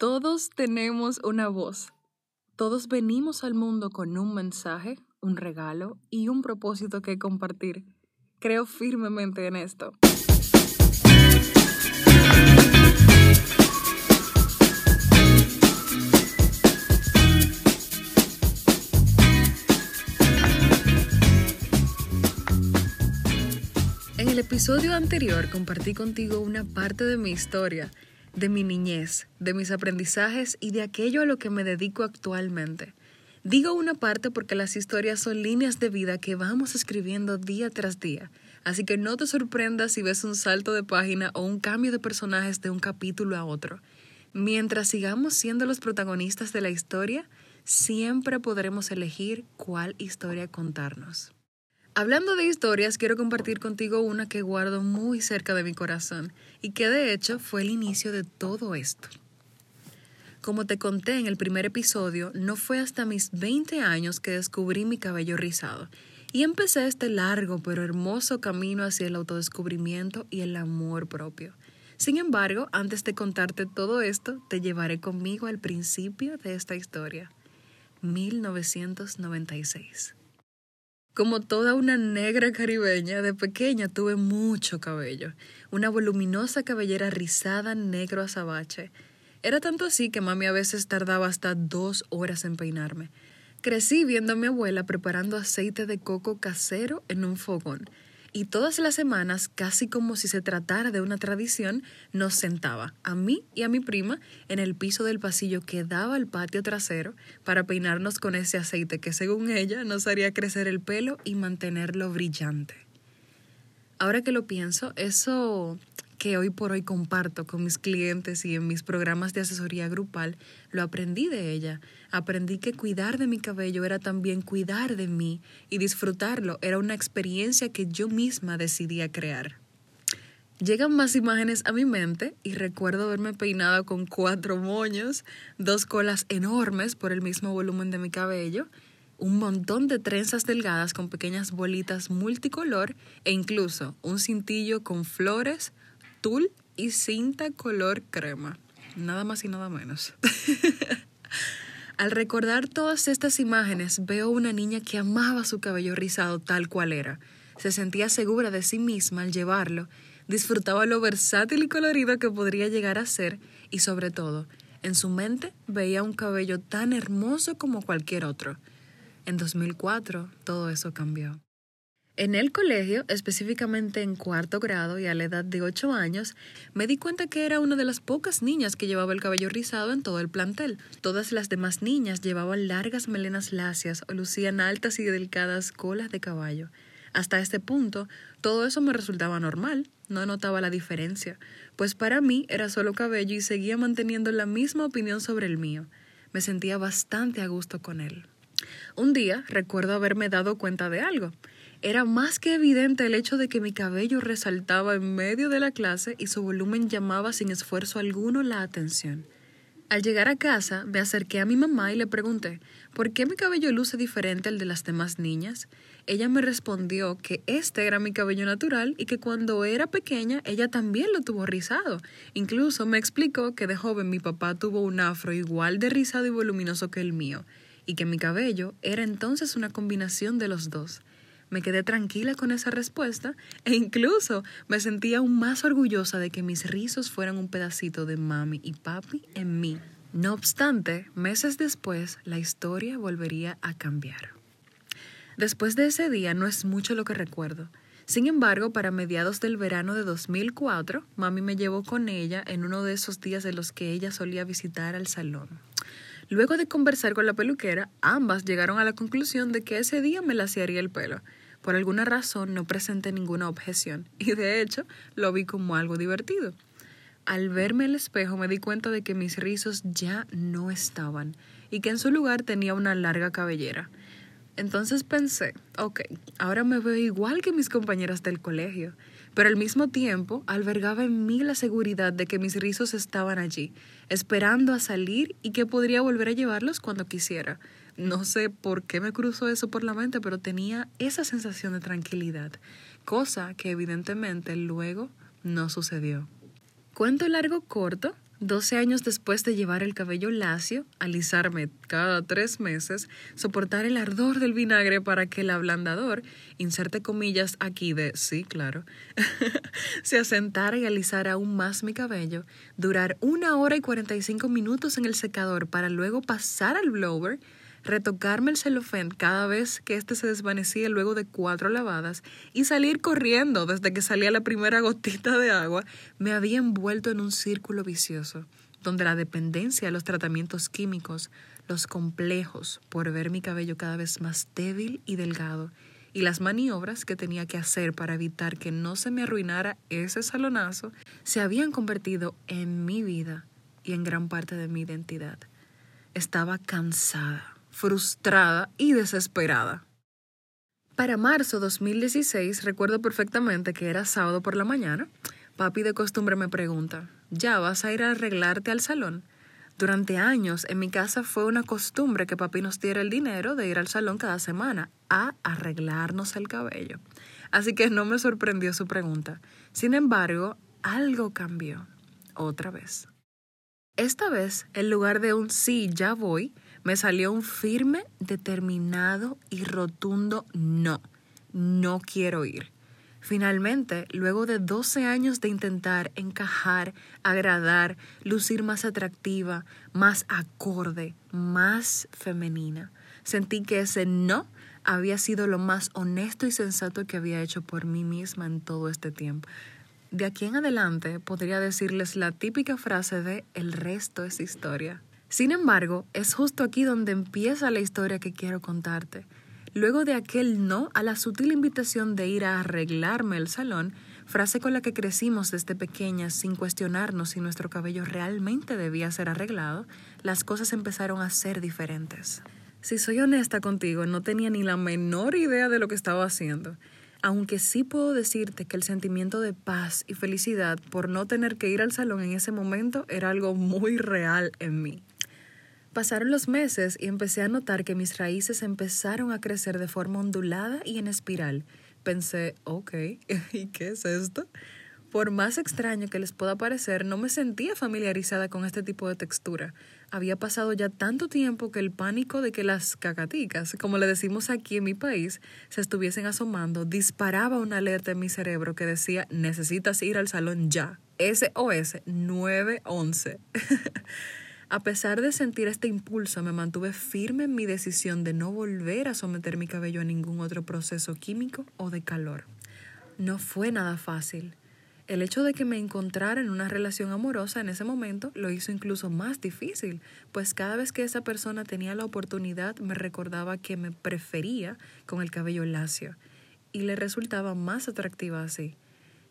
Todos tenemos una voz. Todos venimos al mundo con un mensaje, un regalo y un propósito que compartir. Creo firmemente en esto. En el episodio anterior compartí contigo una parte de mi historia de mi niñez, de mis aprendizajes y de aquello a lo que me dedico actualmente. Digo una parte porque las historias son líneas de vida que vamos escribiendo día tras día, así que no te sorprendas si ves un salto de página o un cambio de personajes de un capítulo a otro. Mientras sigamos siendo los protagonistas de la historia, siempre podremos elegir cuál historia contarnos. Hablando de historias, quiero compartir contigo una que guardo muy cerca de mi corazón y que de hecho fue el inicio de todo esto. Como te conté en el primer episodio, no fue hasta mis 20 años que descubrí mi cabello rizado y empecé este largo pero hermoso camino hacia el autodescubrimiento y el amor propio. Sin embargo, antes de contarte todo esto, te llevaré conmigo al principio de esta historia. 1996. Como toda una negra caribeña, de pequeña tuve mucho cabello, una voluminosa cabellera rizada negro azabache. Era tanto así que mami a veces tardaba hasta dos horas en peinarme. Crecí viendo a mi abuela preparando aceite de coco casero en un fogón y todas las semanas, casi como si se tratara de una tradición, nos sentaba, a mí y a mi prima, en el piso del pasillo que daba al patio trasero para peinarnos con ese aceite que, según ella, nos haría crecer el pelo y mantenerlo brillante. Ahora que lo pienso, eso que hoy por hoy comparto con mis clientes y en mis programas de asesoría grupal, lo aprendí de ella. Aprendí que cuidar de mi cabello era también cuidar de mí y disfrutarlo era una experiencia que yo misma decidía crear. Llegan más imágenes a mi mente y recuerdo haberme peinado con cuatro moños, dos colas enormes por el mismo volumen de mi cabello, un montón de trenzas delgadas con pequeñas bolitas multicolor e incluso un cintillo con flores, tul y cinta color crema. Nada más y nada menos. Al recordar todas estas imágenes, veo una niña que amaba su cabello rizado tal cual era. Se sentía segura de sí misma al llevarlo, disfrutaba lo versátil y colorido que podría llegar a ser y sobre todo, en su mente veía un cabello tan hermoso como cualquier otro. En 2004 todo eso cambió. En el colegio, específicamente en cuarto grado y a la edad de ocho años, me di cuenta que era una de las pocas niñas que llevaba el cabello rizado en todo el plantel. Todas las demás niñas llevaban largas melenas lacias o lucían altas y delicadas colas de caballo. Hasta este punto, todo eso me resultaba normal, no notaba la diferencia, pues para mí era solo cabello y seguía manteniendo la misma opinión sobre el mío. Me sentía bastante a gusto con él. Un día recuerdo haberme dado cuenta de algo. Era más que evidente el hecho de que mi cabello resaltaba en medio de la clase y su volumen llamaba sin esfuerzo alguno la atención. Al llegar a casa, me acerqué a mi mamá y le pregunté, ¿por qué mi cabello luce diferente al de las demás niñas? Ella me respondió que este era mi cabello natural y que cuando era pequeña ella también lo tuvo rizado. Incluso me explicó que de joven mi papá tuvo un afro igual de rizado y voluminoso que el mío, y que mi cabello era entonces una combinación de los dos. Me quedé tranquila con esa respuesta e incluso me sentía aún más orgullosa de que mis rizos fueran un pedacito de mami y papi en mí. No obstante, meses después, la historia volvería a cambiar. Después de ese día no es mucho lo que recuerdo. Sin embargo, para mediados del verano de 2004, mami me llevó con ella en uno de esos días de los que ella solía visitar al salón. Luego de conversar con la peluquera, ambas llegaron a la conclusión de que ese día me laciaría el pelo. Por alguna razón no presenté ninguna objeción y de hecho lo vi como algo divertido. Al verme el espejo me di cuenta de que mis rizos ya no estaban y que en su lugar tenía una larga cabellera. Entonces pensé, ok, ahora me veo igual que mis compañeras del colegio, pero al mismo tiempo albergaba en mí la seguridad de que mis rizos estaban allí, esperando a salir y que podría volver a llevarlos cuando quisiera. No sé por qué me cruzó eso por la mente, pero tenía esa sensación de tranquilidad, cosa que evidentemente luego no sucedió. Cuento largo corto, 12 años después de llevar el cabello lacio, alisarme cada tres meses, soportar el ardor del vinagre para que el ablandador, inserte comillas aquí de sí, claro, se asentara y alisara aún más mi cabello, durar una hora y 45 minutos en el secador para luego pasar al blower, retocarme el celofán cada vez que éste se desvanecía luego de cuatro lavadas y salir corriendo desde que salía la primera gotita de agua, me había envuelto en un círculo vicioso, donde la dependencia de los tratamientos químicos, los complejos por ver mi cabello cada vez más débil y delgado, y las maniobras que tenía que hacer para evitar que no se me arruinara ese salonazo, se habían convertido en mi vida y en gran parte de mi identidad. Estaba cansada frustrada y desesperada. Para marzo 2016 recuerdo perfectamente que era sábado por la mañana. Papi de costumbre me pregunta, ¿ya vas a ir a arreglarte al salón? Durante años en mi casa fue una costumbre que papi nos diera el dinero de ir al salón cada semana a arreglarnos el cabello. Así que no me sorprendió su pregunta. Sin embargo, algo cambió. Otra vez. Esta vez, en lugar de un sí, ya voy, me salió un firme, determinado y rotundo no. No quiero ir. Finalmente, luego de 12 años de intentar encajar, agradar, lucir más atractiva, más acorde, más femenina, sentí que ese no había sido lo más honesto y sensato que había hecho por mí misma en todo este tiempo. De aquí en adelante podría decirles la típica frase de el resto es historia. Sin embargo, es justo aquí donde empieza la historia que quiero contarte. Luego de aquel no a la sutil invitación de ir a arreglarme el salón, frase con la que crecimos desde pequeñas sin cuestionarnos si nuestro cabello realmente debía ser arreglado, las cosas empezaron a ser diferentes. Si soy honesta contigo, no tenía ni la menor idea de lo que estaba haciendo, aunque sí puedo decirte que el sentimiento de paz y felicidad por no tener que ir al salón en ese momento era algo muy real en mí. Pasaron los meses y empecé a notar que mis raíces empezaron a crecer de forma ondulada y en espiral. Pensé, ok, ¿y qué es esto? Por más extraño que les pueda parecer, no me sentía familiarizada con este tipo de textura. Había pasado ya tanto tiempo que el pánico de que las cacaticas, como le decimos aquí en mi país, se estuviesen asomando, disparaba una alerta en mi cerebro que decía, necesitas ir al salón ya. SOS 911. A pesar de sentir este impulso, me mantuve firme en mi decisión de no volver a someter mi cabello a ningún otro proceso químico o de calor. No fue nada fácil. El hecho de que me encontrara en una relación amorosa en ese momento lo hizo incluso más difícil, pues cada vez que esa persona tenía la oportunidad me recordaba que me prefería con el cabello lacio y le resultaba más atractiva así.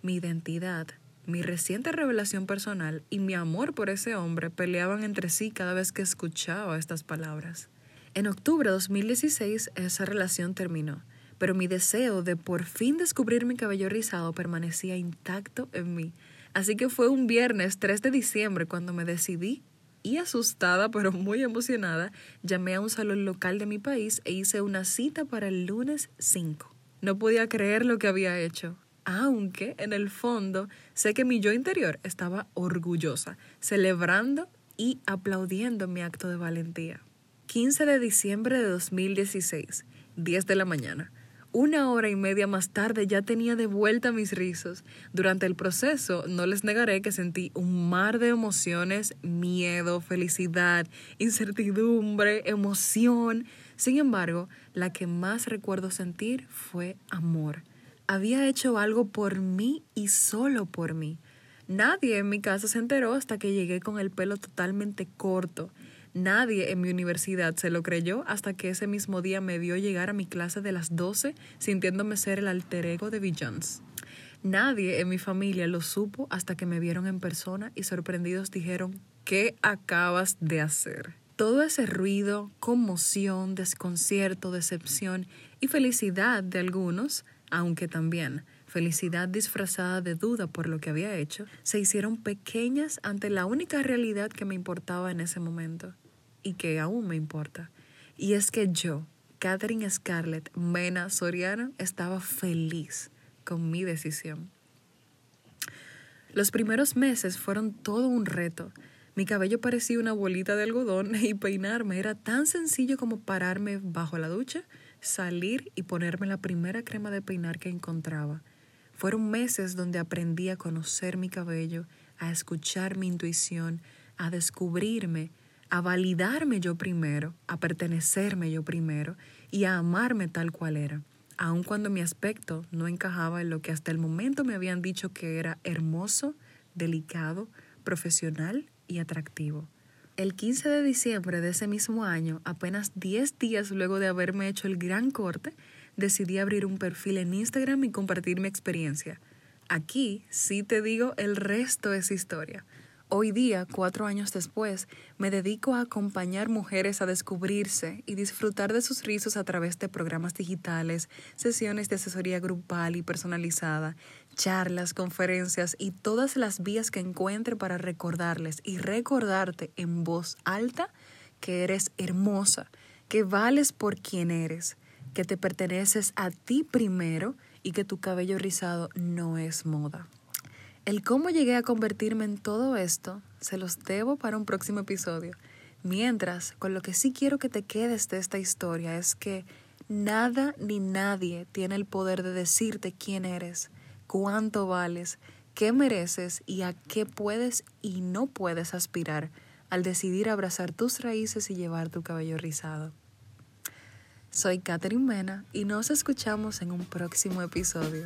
Mi identidad, mi reciente revelación personal y mi amor por ese hombre peleaban entre sí cada vez que escuchaba estas palabras. En octubre de 2016 esa relación terminó, pero mi deseo de por fin descubrir mi cabello rizado permanecía intacto en mí. Así que fue un viernes 3 de diciembre cuando me decidí y asustada pero muy emocionada, llamé a un salón local de mi país e hice una cita para el lunes 5. No podía creer lo que había hecho aunque en el fondo sé que mi yo interior estaba orgullosa, celebrando y aplaudiendo mi acto de valentía. 15 de diciembre de 2016, 10 de la mañana. Una hora y media más tarde ya tenía de vuelta mis rizos. Durante el proceso no les negaré que sentí un mar de emociones, miedo, felicidad, incertidumbre, emoción. Sin embargo, la que más recuerdo sentir fue amor había hecho algo por mí y solo por mí. Nadie en mi casa se enteró hasta que llegué con el pelo totalmente corto. Nadie en mi universidad se lo creyó hasta que ese mismo día me vio llegar a mi clase de las 12 sintiéndome ser el alter ego de Beyoncé. Nadie en mi familia lo supo hasta que me vieron en persona y sorprendidos dijeron, ¿qué acabas de hacer? Todo ese ruido, conmoción, desconcierto, decepción y felicidad de algunos aunque también felicidad disfrazada de duda por lo que había hecho, se hicieron pequeñas ante la única realidad que me importaba en ese momento y que aún me importa. Y es que yo, Catherine Scarlett Mena Soriano, estaba feliz con mi decisión. Los primeros meses fueron todo un reto. Mi cabello parecía una bolita de algodón y peinarme era tan sencillo como pararme bajo la ducha, salir y ponerme la primera crema de peinar que encontraba. Fueron meses donde aprendí a conocer mi cabello, a escuchar mi intuición, a descubrirme, a validarme yo primero, a pertenecerme yo primero y a amarme tal cual era, aun cuando mi aspecto no encajaba en lo que hasta el momento me habían dicho que era hermoso, delicado, profesional y atractivo. El 15 de diciembre de ese mismo año, apenas 10 días luego de haberme hecho el gran corte, decidí abrir un perfil en Instagram y compartir mi experiencia. Aquí sí te digo, el resto es historia. Hoy día, cuatro años después, me dedico a acompañar mujeres a descubrirse y disfrutar de sus rizos a través de programas digitales, sesiones de asesoría grupal y personalizada, charlas, conferencias y todas las vías que encuentre para recordarles y recordarte en voz alta que eres hermosa, que vales por quien eres, que te perteneces a ti primero y que tu cabello rizado no es moda. El cómo llegué a convertirme en todo esto se los debo para un próximo episodio. Mientras, con lo que sí quiero que te quedes de esta historia es que nada ni nadie tiene el poder de decirte quién eres, cuánto vales, qué mereces y a qué puedes y no puedes aspirar al decidir abrazar tus raíces y llevar tu cabello rizado. Soy Katherine Mena y nos escuchamos en un próximo episodio.